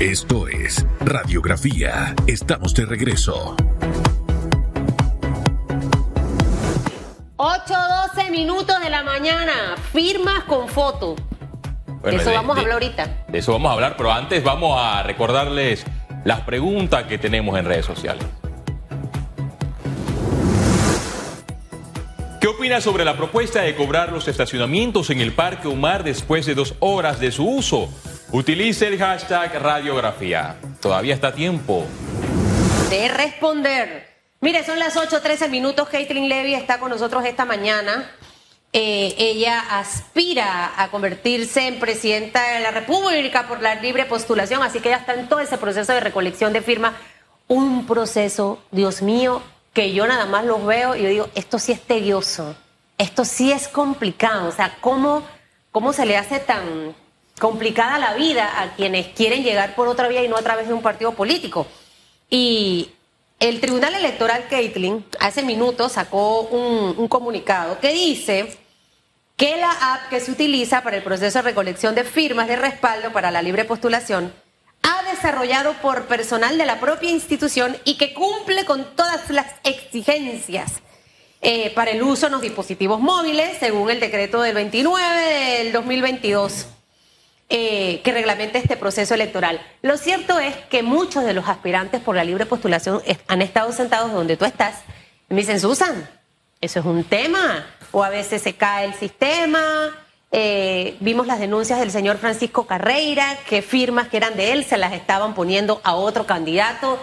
Esto es Radiografía. Estamos de regreso. 8-12 minutos de la mañana. Firmas con foto. de eso vamos a hablar ahorita. De eso vamos a hablar, pero antes vamos a recordarles las preguntas que tenemos en redes sociales. ¿Qué opina sobre la propuesta de cobrar los estacionamientos en el Parque Umar después de dos horas de su uso? Utilice el hashtag radiografía. Todavía está tiempo. De responder. Mire, son las 8.13 minutos. Caitlin Levy está con nosotros esta mañana. Eh, ella aspira a convertirse en presidenta de la República por la libre postulación, así que ella está en todo ese proceso de recolección de firmas. Un proceso, Dios mío, que yo nada más los veo y yo digo, esto sí es tedioso, esto sí es complicado, o sea, ¿cómo, cómo se le hace tan complicada la vida a quienes quieren llegar por otra vía y no a través de un partido político? Y el Tribunal Electoral, Caitlin, hace minutos sacó un, un comunicado que dice que la app que se utiliza para el proceso de recolección de firmas de respaldo para la libre postulación ha desarrollado por personal de la propia institución y que cumple con todas las exigencias eh, para el uso en los dispositivos móviles, según el decreto del 29 del 2022. Eh, que reglamenta este proceso electoral. Lo cierto es que muchos de los aspirantes por la libre postulación han estado sentados donde tú estás y me dicen, Susan, eso es un tema, o a veces se cae el sistema, eh, vimos las denuncias del señor Francisco Carreira, que firmas que eran de él se las estaban poniendo a otro candidato. O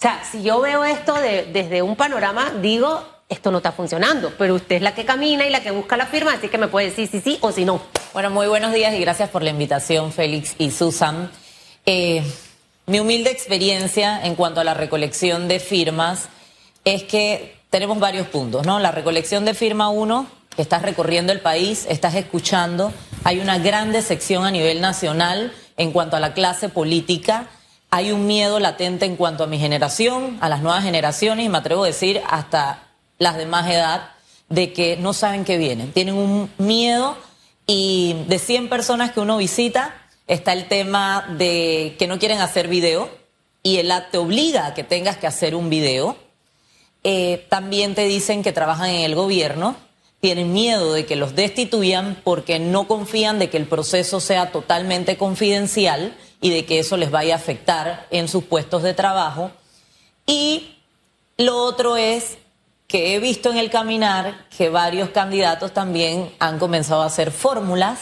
sea, si yo veo esto desde un panorama, digo, esto no está funcionando, pero usted es la que camina y la que busca la firma, así que me puede decir si sí o si no. Bueno, muy buenos días y gracias por la invitación, Félix y Susan. Eh, mi humilde experiencia en cuanto a la recolección de firmas es que tenemos varios puntos, ¿no? La recolección de firma uno estás recorriendo el país, estás escuchando. Hay una grande sección a nivel nacional en cuanto a la clase política. Hay un miedo latente en cuanto a mi generación, a las nuevas generaciones y me atrevo a decir hasta las de más edad, de que no saben qué vienen. Tienen un miedo y de 100 personas que uno visita está el tema de que no quieren hacer video y el te obliga a que tengas que hacer un video. Eh, también te dicen que trabajan en el gobierno tienen miedo de que los destituyan porque no confían de que el proceso sea totalmente confidencial y de que eso les vaya a afectar en sus puestos de trabajo. Y lo otro es que he visto en el caminar que varios candidatos también han comenzado a hacer fórmulas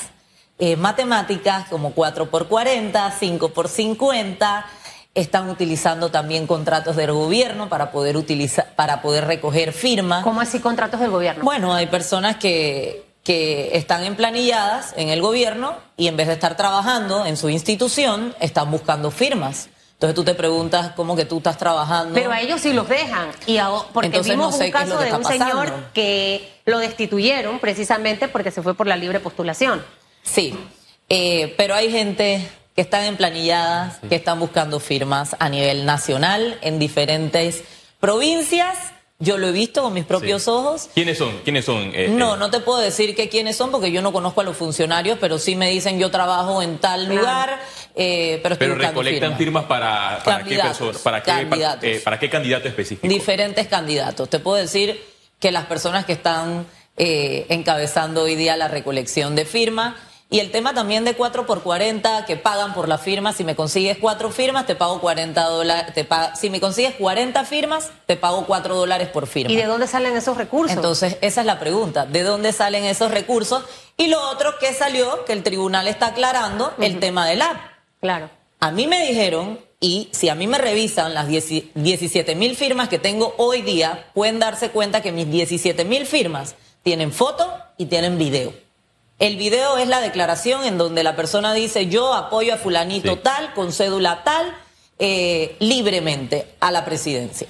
eh, matemáticas como 4 por 40, 5 por 50 están utilizando también contratos del gobierno para poder utilizar, para poder recoger firmas. ¿Cómo así contratos del gobierno? Bueno, hay personas que, que están emplanilladas en el gobierno y en vez de estar trabajando en su institución, están buscando firmas. Entonces tú te preguntas cómo que tú estás trabajando. Pero a ellos sí los dejan. Y porque Entonces, vimos un caso de un señor que lo destituyeron precisamente porque se fue por la libre postulación. Sí, eh, pero hay gente que están emplanilladas, que están buscando firmas a nivel nacional en diferentes provincias. Yo lo he visto con mis propios ojos. ¿Quiénes son? ¿Quiénes son? Eh, no, eh? no te puedo decir que quiénes son porque yo no conozco a los funcionarios, pero sí me dicen yo trabajo en tal lugar. Eh, pero pero recolectan firmas, para, para qué para qué, para, qué candidato específico. Diferentes candidatos. Te puedo decir que las personas que están encabezando hoy día la recolección de firmas y el tema también de 4 por 40 que pagan por la firma. Si me consigues 4 firmas, te pago 40 dólares. Si me consigues 40 firmas, te pago 4 dólares por firma. ¿Y de dónde salen esos recursos? Entonces, esa es la pregunta. ¿De dónde salen esos recursos? Y lo otro que salió, que el tribunal está aclarando, el tema del app. Claro. A mí me dijeron, y si a mí me revisan las 17 mil firmas que tengo hoy día, pueden darse cuenta que mis 17 mil firmas tienen foto y tienen video. El video es la declaración en donde la persona dice yo apoyo a fulanito tal, con cédula tal, eh, libremente a la presidencia.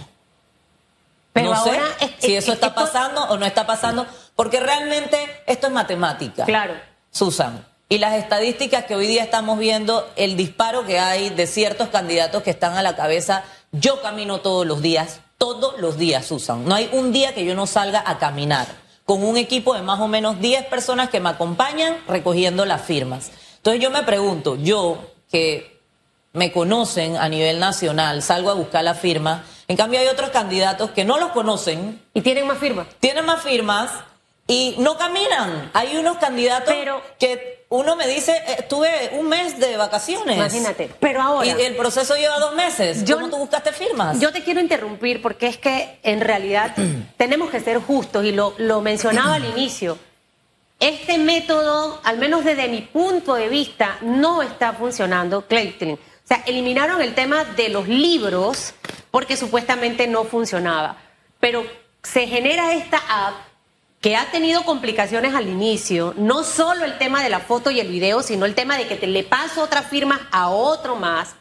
Pero no sé si eso está pasando o no está pasando, porque realmente esto es matemática. Claro. Susan. Y las estadísticas que hoy día estamos viendo, el disparo que hay de ciertos candidatos que están a la cabeza, yo camino todos los días, todos los días, Susan. No hay un día que yo no salga a caminar con un equipo de más o menos 10 personas que me acompañan recogiendo las firmas. Entonces yo me pregunto, yo que me conocen a nivel nacional, salgo a buscar la firma. En cambio hay otros candidatos que no los conocen. Y tienen más firmas. Tienen más firmas y no caminan. Hay unos candidatos que uno me dice, eh, estuve un mes de vacaciones. Imagínate. Pero ahora. Y el proceso lleva dos meses. Yo, ¿Cómo tú buscaste firmas? Yo te quiero interrumpir porque es que en realidad tenemos que ser justos y lo, lo mencionaba al inicio. Este método, al menos desde mi punto de vista, no está funcionando, Clayton. O sea, eliminaron el tema de los libros porque supuestamente no funcionaba. Pero se genera esta app que ha tenido complicaciones al inicio, no solo el tema de la foto y el video, sino el tema de que te le paso otra firma a otro más.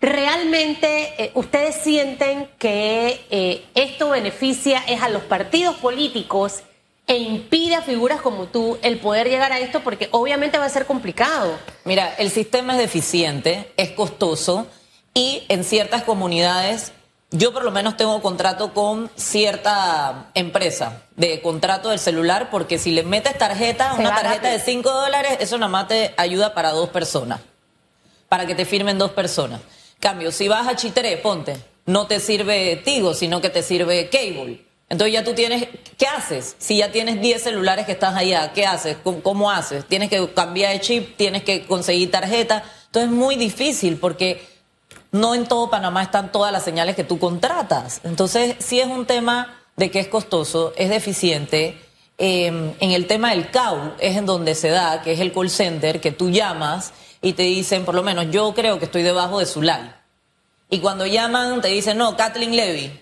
¿Realmente eh, ustedes sienten que eh, esto beneficia es a los partidos políticos e impide a figuras como tú el poder llegar a esto porque obviamente va a ser complicado. Mira, el sistema es deficiente, es costoso y en ciertas comunidades yo por lo menos tengo contrato con cierta empresa de contrato del celular porque si le metes tarjeta, una tarjeta de 5 dólares, eso nada más te ayuda para dos personas, para que te firmen dos personas. Cambio, si vas a Chitré, ponte, no te sirve Tigo, sino que te sirve Cable. Entonces ya tú tienes, ¿qué haces? Si ya tienes 10 celulares que estás allá, ¿qué haces? ¿Cómo, haces? Tienes que cambiar de chip, tienes que conseguir tarjeta. Entonces es muy difícil porque no en todo Panamá están todas las señales que tú contratas. Entonces sí es un tema de que es costoso, es deficiente. Em, en el tema del CAU es en donde se da, que es el call center, que tú llamas y te dicen, por lo menos yo creo que estoy debajo de su line. Y cuando llaman te dicen, no, Kathleen Levy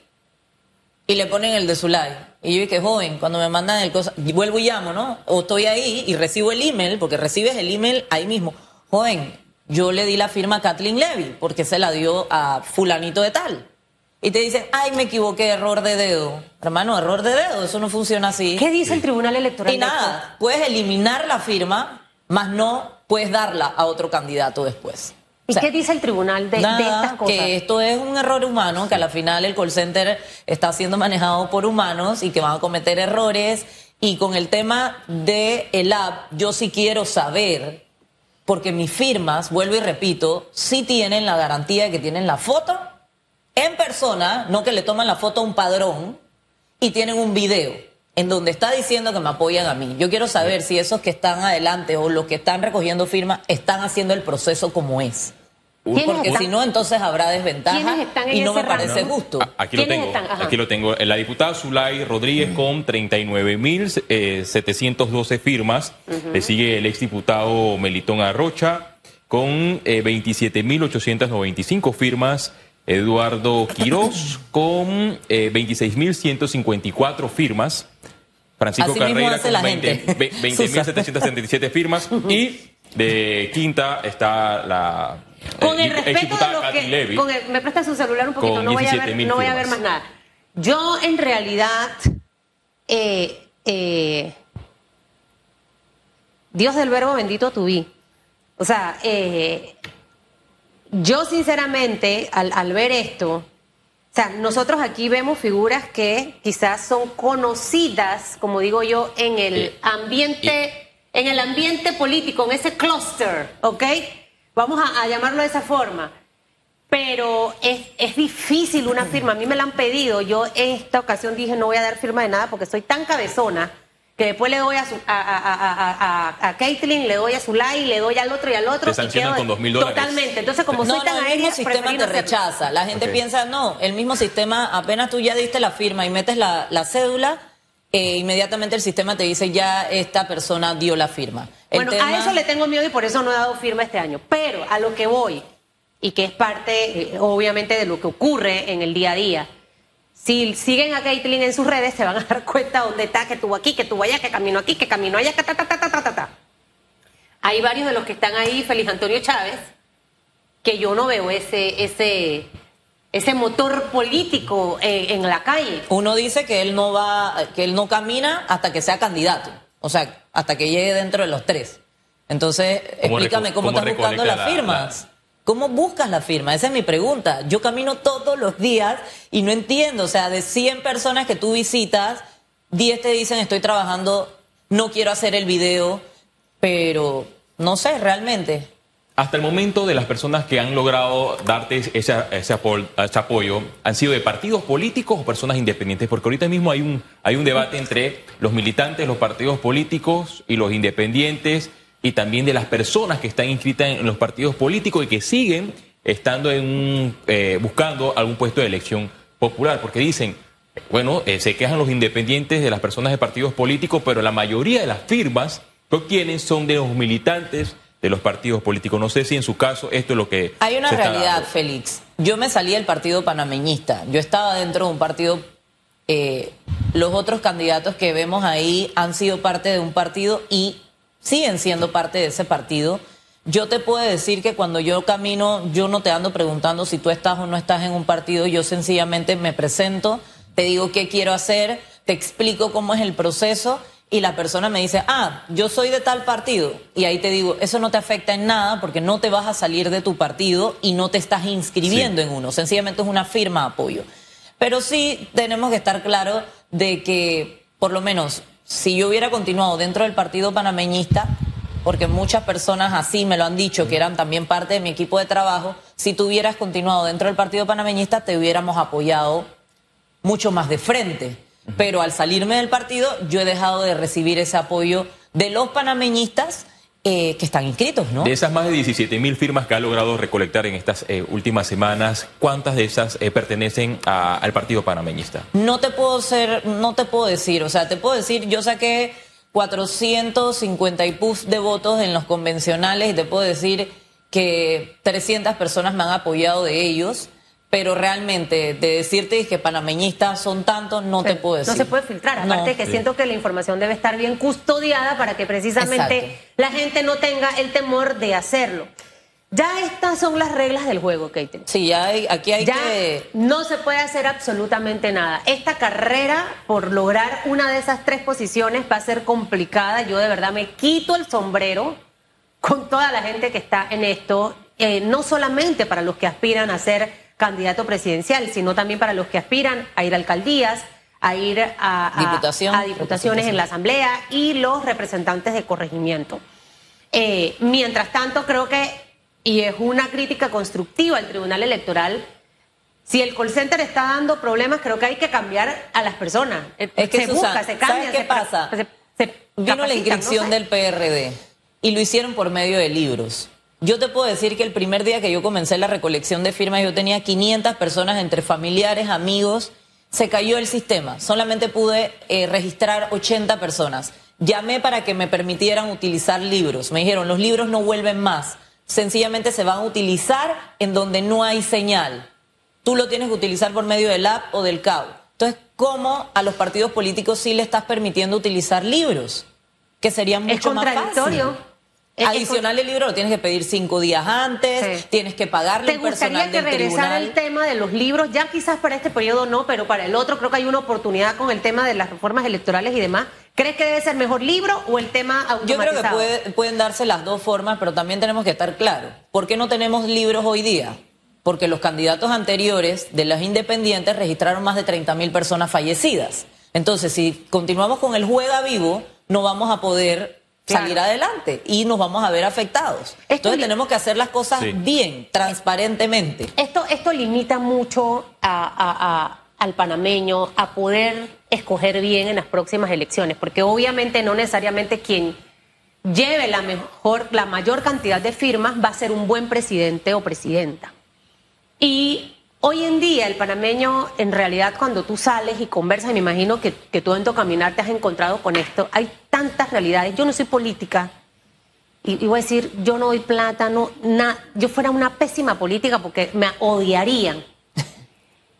y le ponen el de su like. Y yo dije, joven, cuando me mandan el cosa, vuelvo y llamo, ¿no? O estoy ahí y recibo el email, porque recibes el email ahí mismo. Joven, yo le di la firma a Kathleen Levy, porque se la dio a fulanito de tal. Y te dicen, ay, me equivoqué, error de dedo. Hermano, error de dedo, eso no funciona así. ¿Qué dice el Tribunal Electoral? Y nada, puedes eliminar la firma, más no puedes darla a otro candidato después. ¿Y qué dice el tribunal de, estas cosas? Que esto es un error humano, que a la final el call center está siendo manejado por humanos y que van a cometer errores. Y con el tema de el app, yo sí quiero saber, porque mis firmas, vuelvo y repito, sí tienen la garantía de que tienen la foto en persona, no que le toman la foto a un padrón, y tienen un video en donde está diciendo que me apoyan a mí. Yo quiero saber si esos que están adelante o los que están recogiendo firmas están haciendo el proceso como es. Porque si no, entonces habrá desventaja y no me parece justo. Aquí lo tengo. Aquí lo tengo. La diputada Zulay Rodríguez con 39.712 eh, firmas. Le sigue el exdiputado Melitón Arrocha con 27.895 eh, firmas. Eduardo Quirós con 26.154 eh, firmas. Francisco Carrera con 20.777 firmas. y de quinta está la con el respeto de lo que. me presta su celular un poquito, no voy, a ver, no voy a ver más nada. Yo, en realidad. Eh, eh, Dios del verbo bendito tu vi. O sea, eh, yo sinceramente, al, al, ver esto, o sea, nosotros aquí vemos figuras que quizás son conocidas, como digo yo, en el ambiente, en el ambiente político, en ese cluster, ¿ok? Vamos a, llamarlo de esa forma. Pero es, difícil una firma. A mí me la han pedido. Yo en esta ocasión dije no voy a dar firma de nada porque soy tan cabezona que después le doy a, su, a, a, Caitlin, le doy a Zulay, le doy al otro y al otro. Te sancionan con dos mil dólares. Totalmente. Entonces, como soy tan no, el mismo sistema te rechaza. La gente piensa, no, el mismo sistema, apenas tú ya diste la firma y metes la, la cédula, eh, inmediatamente el sistema te dice ya esta persona dio la firma bueno, a eso le tengo miedo y por eso no he dado firma este año. Pero a lo que voy, y que es parte, eh, obviamente, de lo que ocurre en el día a día. Si siguen a Caitlyn en sus redes, se van a dar cuenta dónde está, que tuvo aquí, que tuvo allá, que caminó aquí, que caminó allá, que ta, ta, ta, ta, ta, ta. Hay varios de los que están ahí, Feliz Antonio Chávez, que yo no veo ese, ese, ese motor político en, en la calle. Uno dice que él no va, que él no camina hasta que sea candidato. O sea, hasta que llegue dentro de los tres. Entonces, explícame cómo, estás buscando las firmas. ¿Cómo buscas la firma? Esa es mi pregunta. Yo camino todos los días y no entiendo. O sea, de 100 personas que tú visitas, 10 te dicen estoy trabajando, no quiero hacer el video, pero no sé realmente. Hasta el momento de las personas que han logrado darte ese, apoyo, han sido de partidos políticos o personas independientes, porque ahorita mismo hay un, hay un debate entre los militantes, los partidos políticos y los independientes, y también de las personas que están inscritas en los partidos políticos y que siguen estando en eh, buscando algún puesto de elección popular, porque dicen, bueno, eh, se quejan los independientes de las personas de partidos políticos, pero la mayoría de las firmas que obtienen son de los militantes de los partidos políticos. No sé si en su caso esto es lo que... Hay una realidad, Félix. Yo me salí del partido panameñista. Yo estaba dentro de un partido... Eh, los otros candidatos que vemos ahí han sido parte de un partido y siguen siendo parte de ese partido. Yo te puedo decir que cuando yo camino, yo no te ando preguntando si tú estás o no estás en un partido, yo sencillamente me presento, te digo qué quiero hacer, te explico cómo es el proceso y la persona me dice, ah, yo soy de tal partido, y ahí te digo, eso no te afecta en nada porque no te vas a salir de tu partido y no te estás inscribiendo en uno, sencillamente es una firma de apoyo. Pero sí tenemos que estar claros de que, por lo menos, si yo hubiera continuado dentro del partido panameñista, porque muchas personas así me lo han dicho, que eran también parte de mi equipo de trabajo, si tú hubieras continuado dentro del partido panameñista, te hubiéramos apoyado mucho más de frente pero al salirme del partido yo he dejado de recibir ese apoyo de los panameñistas eh, que están inscritos, ¿no? De esas más de 17 mil firmas que ha logrado recolectar en estas eh, últimas semanas, ¿cuántas de esas eh, pertenecen al partido panameñista? No te puedo ser, no te puedo decir, o sea, te puedo decir, yo saqué 450 y puf de votos en los convencionales y te puedo decir que 300 personas me han apoyado de ellos pero realmente de decirte que panameñistas son tantos, no te puedo decir. No se puede filtrar, aparte que siento que la información debe estar bien custodiada para que precisamente la gente no tenga el temor de hacerlo. Ya estas son las reglas del juego, Kate. Sí, ya hay, aquí hay que... No se puede hacer absolutamente nada. Esta carrera, por lograr una de esas tres posiciones, va a ser complicada. Yo de verdad me quito el sombrero con toda la gente que está en esto, eh, no solamente para los que aspiran a ser candidato presidencial, sino también para los que aspiran a ir a alcaldías, a ir a, a, diputaciones en la Asamblea y los representantes de corregimiento. Eh, mientras tanto, creo que, y es una crítica constructiva al Tribunal Electoral, si el call center está dando problemas, creo que hay que cambiar a las personas. Es que se busca, se cambia. qué pasa? Vino la inscripción del PRD y lo hicieron por medio de libros. Yo te puedo decir que el primer día que yo comencé la recolección de firmas, yo tenía 500 personas entre familiares, amigos. Se cayó el sistema. Solamente pude eh, registrar 80 personas. Llamé para que me permitieran utilizar libros. Me dijeron, los libros no vuelven más. Sencillamente se van a utilizar en donde no hay señal. Tú lo tienes que utilizar por medio del app o del cabo. Entonces, ¿cómo a los partidos políticos sí le estás permitiendo utilizar libros? Que sería mucho más fácil. Adicional el libro lo tienes que pedir cinco días antes, tienes que pagarle ¿Te gustaría que regresara el tema de los libros? Ya quizás para este periodo no, pero para el otro creo que hay una oportunidad con el tema de las reformas electorales y demás. ¿Crees que debe ser mejor libro o el tema automatizado? Yo creo que pueden darse las dos formas, pero también tenemos que estar claros. ¿Por qué no tenemos libros hoy día? Porque los candidatos anteriores de las independientes registraron más de 30 mil personas fallecidas. Entonces, si continuamos con el juega vivo, no vamos a poder salir adelante y nos vamos a ver afectados. Entonces tenemos que hacer las cosas bien, transparentemente. Esto, esto limita mucho al panameño a poder escoger bien en las próximas elecciones, porque obviamente no necesariamente quien lleve la mejor, la mayor cantidad de firmas va a ser un buen presidente o presidenta. Y Hoy en día el panameño, en realidad cuando tú sales y conversas, y me imagino que, que tú en tu caminar te has encontrado con esto, hay tantas realidades. Yo no soy política y, voy a decir, yo no doy plata, no, yo fuera una pésima política porque me odiarían.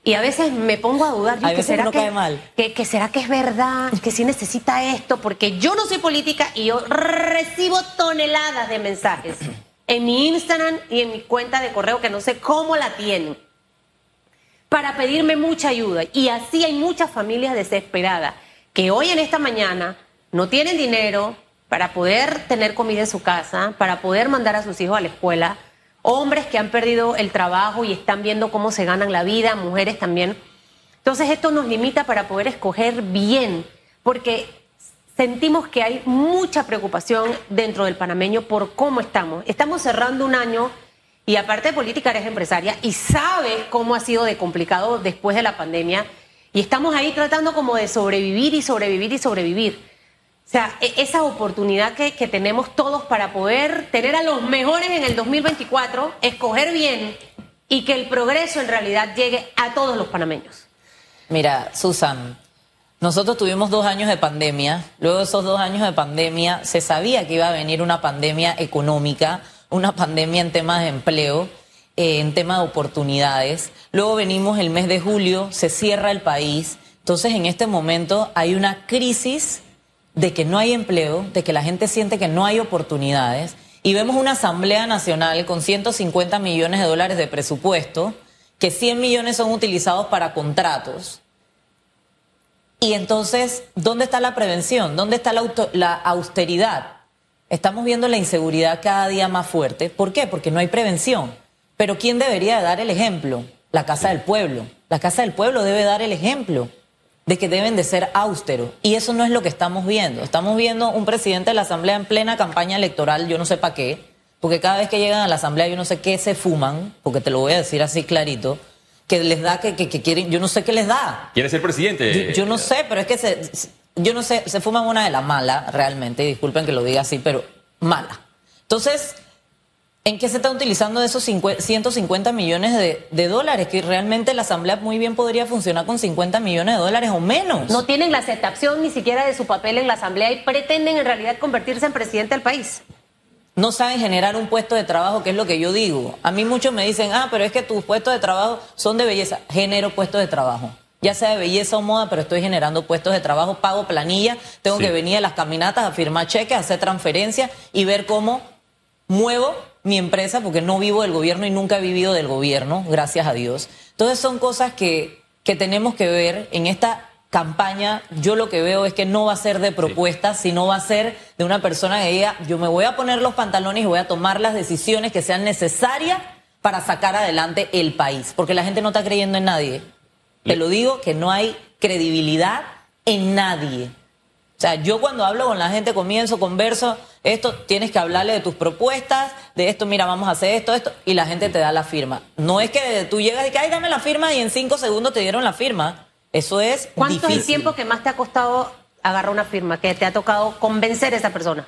Y a veces me pongo a dudar, que, será que, mal. Que, será que es verdad, que sí necesita esto, porque yo no soy política y yo recibo toneladas de mensajes en mi Instagram y en mi cuenta de correo que no sé cómo la tienen para pedirme mucha ayuda. Y así hay muchas familias desesperadas que hoy en esta mañana no tienen dinero para poder tener comida en su casa, para poder mandar a sus hijos a la escuela, hombres que han perdido el trabajo y están viendo cómo se ganan la vida, mujeres también. Entonces esto nos limita para poder escoger bien, porque sentimos que hay mucha preocupación dentro del panameño por cómo estamos. Estamos cerrando un año y aparte de política eres empresaria y sabe cómo ha sido complicado después de la pandemia y estamos ahí tratando como de sobrevivir y sobrevivir y sobrevivir. O sea, e- esa oportunidad que, que tenemos todos para poder tener a los mejores en el 2024, escoger bien y que el progreso en realidad llegue a todos los panameños. Mira, Susan, nosotros tuvimos dos años de pandemia. Luego de esos dos años de pandemia, se sabía que iba a venir una pandemia económica, una pandemia en temas de empleo, eh, en temas de oportunidades. Luego venimos el mes de julio, se cierra el país. Entonces, en este momento hay una crisis de que no hay empleo, de que la gente siente que no hay oportunidades. Y vemos una Asamblea Nacional con 150 millones de dólares de presupuesto, que 100 millones son utilizados para contratos. Y entonces, ¿dónde está la prevención? ¿Dónde está la austeridad? Estamos viendo la inseguridad cada día más fuerte. ¿Por qué? Porque no hay prevención. Pero ¿quién debería dar el ejemplo? La Casa del Pueblo. La Casa del Pueblo debe dar el ejemplo de que deben de ser austeros. Y eso no es lo que estamos viendo. Estamos viendo un presidente de la Asamblea en plena campaña electoral, yo no sé para qué, porque cada vez que llegan a la Asamblea yo no sé qué se fuman, porque te lo voy a decir así clarito, que les da, que, que, que quieren, yo no sé qué les da. ¿Quiere ser presidente? Yo, yo no sé, pero es que se, se- yo no sé, se fuman una de las malas, realmente, y disculpen que lo diga así, pero mala. Entonces, ¿en qué se están utilizando esos 50 150 millones de, de dólares? Que realmente la Asamblea muy bien podría funcionar con 50 millones de dólares o menos. No tienen la aceptación ni siquiera de su papel en la Asamblea y pretenden en realidad convertirse en presidente del país. no saben generar un puesto de trabajo, que es lo que yo digo. A mí muchos me dicen, ah, pero es que tus puestos de trabajo son de belleza. Genero puestos de trabajo. Ya sea de belleza o moda, pero estoy generando puestos de trabajo, pago planilla, tengo Sí. que venir a las caminatas a firmar cheques, a hacer transferencias y ver cómo muevo mi empresa, porque no vivo del gobierno y nunca he vivido del gobierno, gracias a Dios. Entonces son cosas que, que tenemos que ver en esta campaña. Yo lo que veo es que no va a ser de propuestas, sino va a ser de una persona que diga, yo me voy a poner los pantalones y voy a tomar las decisiones que sean necesarias para sacar adelante el país, porque la gente no está creyendo en nadie. Te lo digo que no hay credibilidad en nadie. O sea, yo cuando hablo con la gente, comienzo, converso, esto tienes que hablarle de tus propuestas, de esto, mira, vamos a hacer esto, esto, y la gente te da la firma. No es que tú llegas y que, ay, dame la firma y en cinco segundos te dieron la firma. Eso es ¿Cuánto es el tiempo que más te ha costado agarrar una firma, que te ha tocado convencer a esa persona?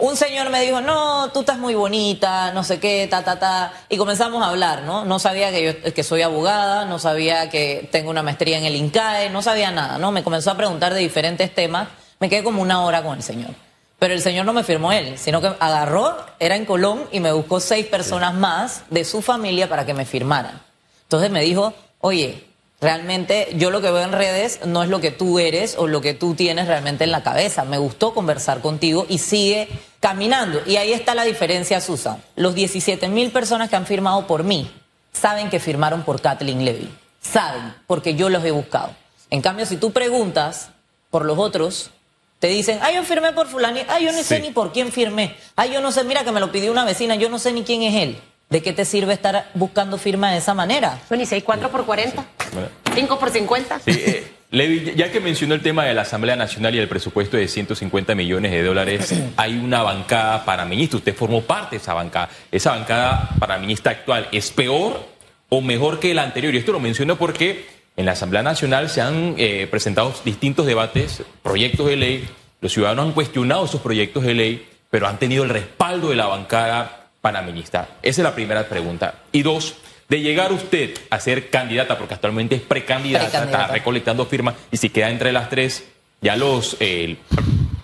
Un señor me dijo, no, tú estás muy bonita, no sé qué, ta, ta, ta. Y comenzamos a hablar, ¿no? No sabía que yo que soy abogada, no sabía que tengo una maestría en el INCAE, no sabía nada, ¿no? Me comenzó a preguntar de diferentes temas. Me quedé como una hora con el señor. Pero el señor no me firmó él, sino que agarró, era en Colón, y me buscó seis personas más de su familia para que me firmaran. Entonces me dijo, oye, realmente yo lo que veo en redes no es lo que tú eres o lo que tú tienes realmente en la cabeza. Me gustó conversar contigo y sigue caminando. Y ahí está la diferencia, Susan. Los 17 mil personas que han firmado por mí saben que firmaron por Kathleen Levy. Saben, porque yo los he buscado. En cambio, si tú preguntas por los otros, te dicen, ay, yo firmé por fulani, ay, yo no sé ni por quién firmé, ay, yo no sé, mira que me lo pidió una vecina, yo no sé ni quién es él. ¿De qué te sirve estar buscando firma de esa manera? Bueno, y 6, 4 por 40, Bueno. 5 por 50. Sí, eh, Levi, ya que mencionó el tema de la Asamblea Nacional y el presupuesto de 150 millones de dólares, hay una bancada paraministra. Usted formó parte de esa bancada. ¿Esa bancada paraministra actual es peor o mejor que la anterior? Y esto lo menciono porque en la Asamblea Nacional se han eh, presentado distintos debates, proyectos de ley. Los ciudadanos han cuestionado esos proyectos de ley, pero han tenido el respaldo de la bancada panameñista. Esa es la primera pregunta. Y dos, de llegar usted a ser candidata, porque actualmente es precandidata, Precandidata. está recolectando firmas, y si queda entre las tres, ya los eh,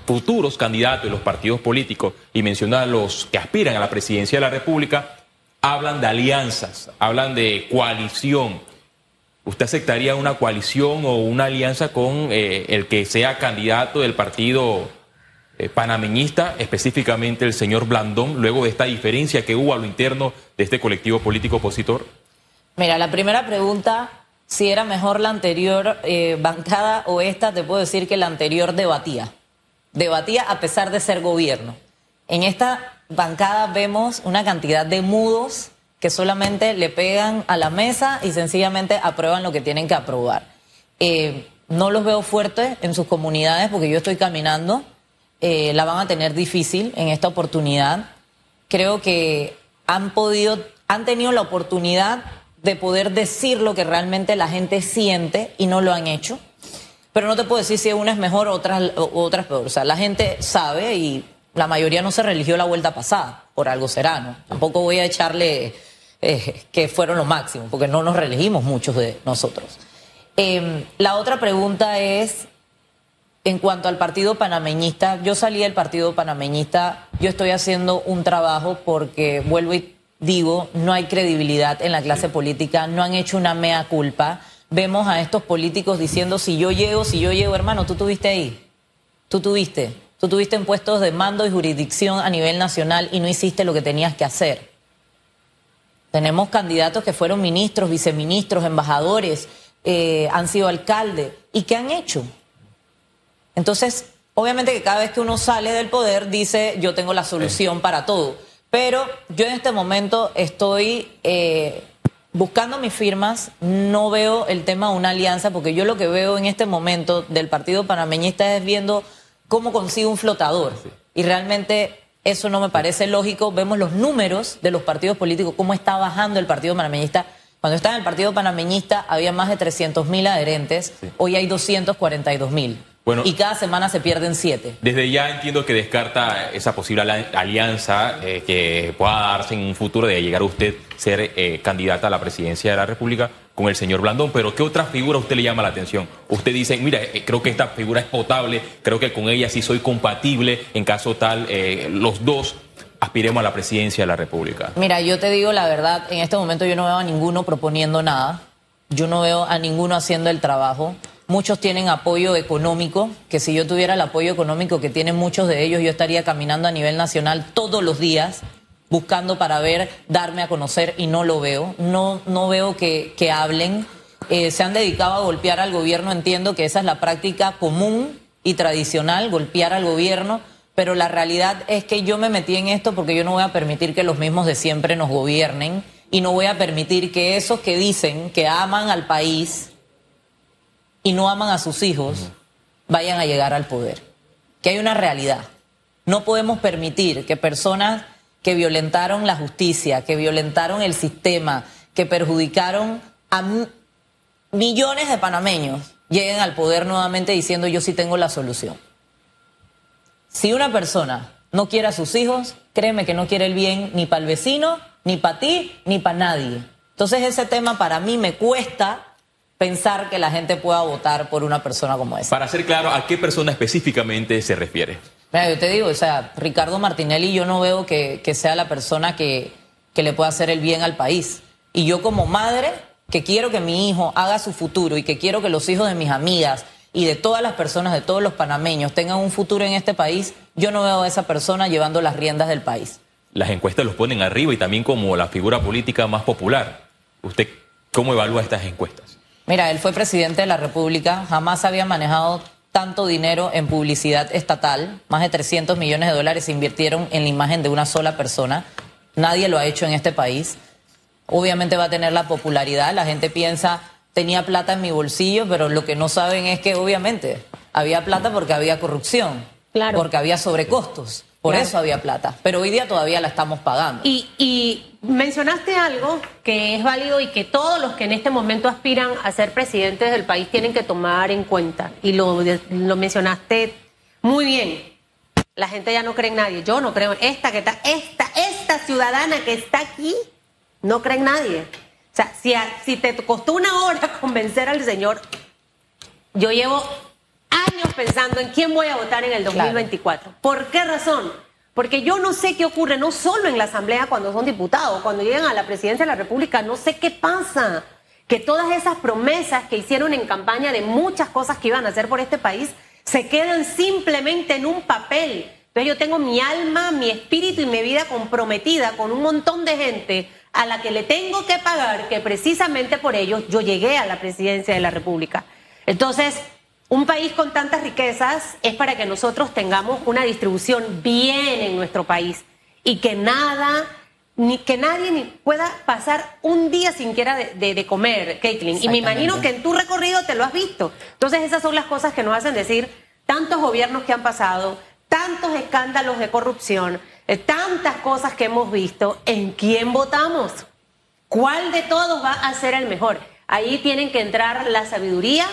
futuros candidatos de los partidos políticos, y menciona a los que aspiran a la presidencia de la República, hablan de alianzas, hablan de coalición. ¿Usted aceptaría una coalición o una alianza con eh, el que sea candidato del partido eh, panameñista, específicamente el señor Blandón, luego de esta diferencia que hubo a lo interno de este colectivo político opositor? Mira, la primera pregunta, si era mejor la anterior eh, bancada o esta, te puedo decir que la anterior debatía. Debatía a pesar de ser gobierno. En esta bancada vemos una cantidad de mudos que solamente le pegan a la mesa y sencillamente aprueban lo que tienen que aprobar. Eh, no los veo fuertes en sus comunidades porque yo estoy caminando. Eh, la van a tener difícil en esta oportunidad. Creo que han podido, han tenido la oportunidad de poder decir lo que realmente la gente siente y no lo han hecho. Pero no te puedo decir si una es mejor o otras, o otras peor. O sea, la gente sabe y la mayoría no se religió la vuelta pasada, por algo será, ¿no? Tampoco voy a echarle eh, que fueron lo máximo, porque no nos reelegimos muchos de nosotros. Em, la otra pregunta es, en cuanto al partido panameñista, yo salí del partido panameñista, yo estoy haciendo un trabajo porque, vuelvo y digo, no hay credibilidad en la clase política, no han hecho una mea culpa. Vemos a estos políticos diciendo, si yo llego, si yo llego, hermano, tú tuviste ahí, tú tuviste, tú tuviste en puestos de mando y jurisdicción a nivel nacional y no hiciste lo que tenías que hacer. Tenemos candidatos que fueron ministros, viceministros, embajadores, eh, han sido alcaldes. ¿Y qué han hecho? Entonces, obviamente que cada vez que uno sale del poder dice, yo tengo la solución para todo. Pero yo en este momento estoy eh, buscando mis firmas, no veo el tema de una alianza, porque yo lo que veo en este momento del Partido Panameñista es viendo cómo consigo un flotador. Y realmente eso no me parece lógico. Vemos los números de los partidos políticos, cómo está bajando el Partido Panameñista. Cuando estaba en el Partido Panameñista había más de 300 mil adherentes, hoy hay 242 mil. Bueno, y cada semana se pierden siete. Desde ya entiendo que descarta esa posible alianza eh, que pueda darse en un futuro de llegar a usted ser eh, candidata a la presidencia de la República con el señor Blandón. Pero ¿qué otra figura a usted le llama la atención? Usted dice, mira, eh, creo que esta figura es potable, creo que con ella sí soy compatible, en caso tal, los dos aspiremos a la presidencia de la República. Mira, yo te digo la verdad, en este momento yo no veo a ninguno proponiendo nada, yo no veo a ninguno haciendo el trabajo. Muchos tienen apoyo económico, que si yo tuviera el apoyo económico que tienen muchos de ellos, yo estaría caminando a nivel nacional todos los días buscando para ver, darme a conocer y no lo veo. No, no veo que, que hablen. Eh, se han dedicado a golpear al gobierno, entiendo que esa es la práctica común y tradicional, golpear al gobierno, pero la realidad es que yo me metí en esto porque yo no voy a permitir que los mismos de siempre nos gobiernen y no voy a permitir que esos que dicen que aman al país, y no aman a sus hijos vayan a llegar al poder. Que hay una realidad. No podemos permitir que personas que violentaron la justicia, que violentaron el sistema, que perjudicaron a millones de panameños, lleguen al poder nuevamente diciendo yo sí tengo la solución. Si una persona no quiere a sus hijos, créeme que no quiere el bien ni para el vecino, ni para ti, ni para nadie. Entonces ese tema para mí me cuesta pensar que la gente pueda votar por una persona como esa. Para ser claro, ¿a qué persona específicamente se refiere? Mira, yo te digo, o sea, Ricardo Martinelli yo no veo que, sea la persona que, que le pueda hacer el bien al país. Y yo como madre, que quiero que mi hijo haga su futuro y que quiero que los hijos de mis amigas y de todas las personas, de todos los panameños tengan un futuro en este país, yo no veo a esa persona llevando las riendas del país. Las encuestas los ponen arriba y también como la figura política más popular. ¿Usted cómo evalúa estas encuestas? Mira, él fue presidente de la República, jamás había manejado tanto dinero en publicidad estatal, más de 300 millones de dólares se invirtieron en la imagen de una sola persona, nadie lo ha hecho en este país. Obviamente va a tener la popularidad, la gente piensa, tenía plata en mi bolsillo, pero lo que no saben es que obviamente había plata porque había corrupción, porque había sobrecostos. Por eso había plata, pero hoy día todavía la estamos pagando. Y, mencionaste algo que es válido y que todos los que en este momento aspiran a ser presidentes del país tienen que tomar en cuenta. Y lo, lo mencionaste muy bien. La gente ya no cree en nadie. Yo no creo en esta que está, esta, esta ciudadana que está aquí, no cree en nadie. O sea, si, si te costó una hora convencer al señor, yo llevo años pensando en quién voy a votar en el 2024. ¿Por qué razón? Porque yo no sé qué ocurre, no solo en la Asamblea cuando son diputados, cuando llegan a la presidencia de la República, no sé qué pasa. Que todas esas promesas que hicieron en campaña de muchas cosas que iban a hacer por este país se quedan simplemente en un papel. Entonces yo tengo mi alma, mi espíritu y mi vida comprometida con un montón de gente a la que le tengo que pagar, que precisamente por ellos yo llegué a la presidencia de la República. Entonces, un país con tantas riquezas es para que nosotros tengamos una distribución bien en nuestro país y que nada ni que nadie pueda pasar un día sin quiera de, de- de comer, Caitlin. Y me imagino que en tu recorrido te lo has visto. Entonces esas son las cosas que nos hacen decir tantos gobiernos que han pasado, tantos escándalos de corrupción, eh, tantas cosas que hemos visto. ¿En quién votamos? ¿Cuál de todos va a ser el mejor? Ahí tienen que entrar la sabiduría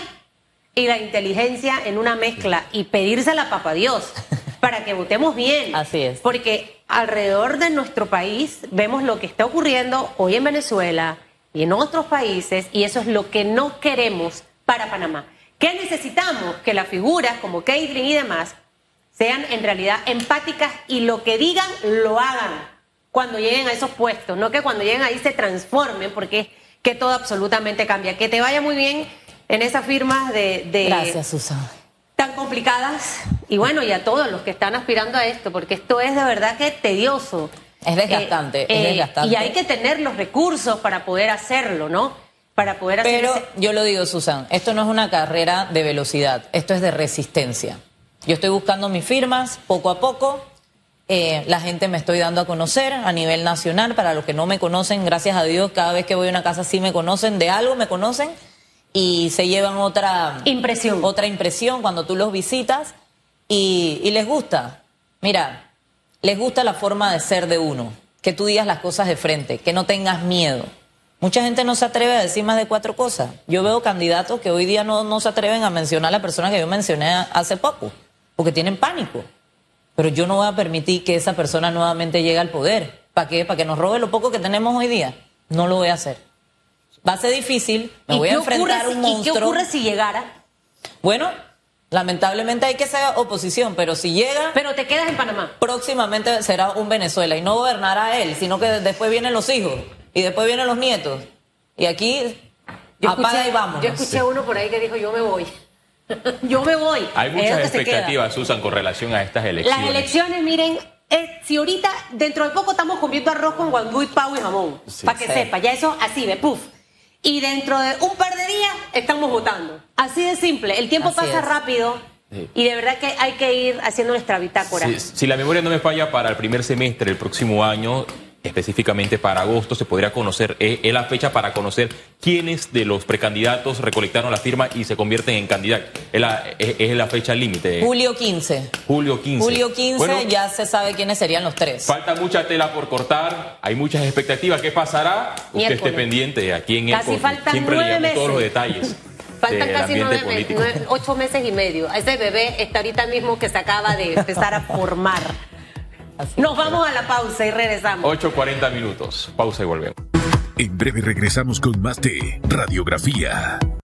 y la inteligencia en una mezcla y pedírsela a papá Dios para que votemos bien. Así es. Porque alrededor de nuestro país vemos lo que está ocurriendo hoy en Venezuela y en otros países y eso es lo que no queremos para Panamá. ¿Qué necesitamos? Que las figuras como Caitlyn y demás sean en realidad empáticas y lo que digan lo hagan cuando lleguen a esos puestos, no que cuando lleguen ahí se transformen porque es que todo absolutamente cambia. Que te vaya muy bien en esas firmas de, de Gracias, Susan. tan complicadas y bueno, y a todos los que están aspirando a esto, porque esto es de verdad que tedioso. Es desgastante, es desgastante. Y hay que tener los recursos para poder hacerlo, ¿no? Para poder hacer Pero ese- yo lo digo, Susan, esto no es una carrera de velocidad, esto es de resistencia. Yo estoy buscando mis firmas poco a poco. eh, la gente me estoy dando a conocer a nivel nacional. Para los que no me conocen, gracias a Dios, cada vez que voy a una casa sí me conocen, de algo me conocen y se llevan otra Impresión. otra impresión cuando tú los visitas y, y les gusta. Mira, les gusta la forma de ser de uno, que tú digas las cosas de frente, que no tengas miedo. Mucha gente no se atreve a decir más de cuatro cosas. Yo veo candidatos que hoy día no, no se atreven a mencionar a la persona que yo mencioné hace poco, porque tienen pánico. Pero yo no voy a permitir que esa persona nuevamente llegue al poder. ¿Para qué? ¿Para que nos robe lo poco que tenemos hoy día? No lo voy a hacer. Va a ser difícil, me ¿Y voy a enfrentar a un si- ¿Y monstruo. qué ocurre si llegara? Bueno, lamentablemente hay que ser oposición, pero si llega, Pero te quedas en Panamá. próximamente será un Venezuela y no gobernará él, sino que después vienen los hijos y después vienen los nietos. Y aquí apaga y vamos. yo escuché uno por ahí que dijo, yo me voy. yo me voy. Hay muchas expectativas, Susan, con relación a estas Las elecciones. elecciones, miren, eh, si ahorita, dentro de poco estamos comiendo arroz con guandú y pavo y jamón, Sí. para que Sí. sepa, ya eso así ve, puf. Y dentro de un par de días estamos votando. Así de simple, el tiempo Así pasa es. rápido Sí. y de verdad que hay que ir haciendo nuestra bitácora. Si, si la memoria no me falla, para el primer semestre del próximo año, específicamente para agosto, se podría conocer, eh, es la fecha para conocer quiénes de los precandidatos recolectaron la firma y se convierten en candidatos. Es la, es- es la fecha límite. Julio 15. Julio 15. Julio 15 Bueno, ya se sabe quiénes serían los tres. Falta mucha tela por cortar, hay muchas expectativas. ¿Qué pasará? Usted esté pendiente aquí en Casi el faltan Siempre le nueve llevamos todos los detalles. Faltan casi nueve, nueve- ocho meses y medio. Ese bebé está ahorita mismo que se acaba de empezar a formar. Así Nos vamos a la pausa y regresamos. 8.40 minutos. Pausa y volvemos. En breve regresamos con más de Radiografía.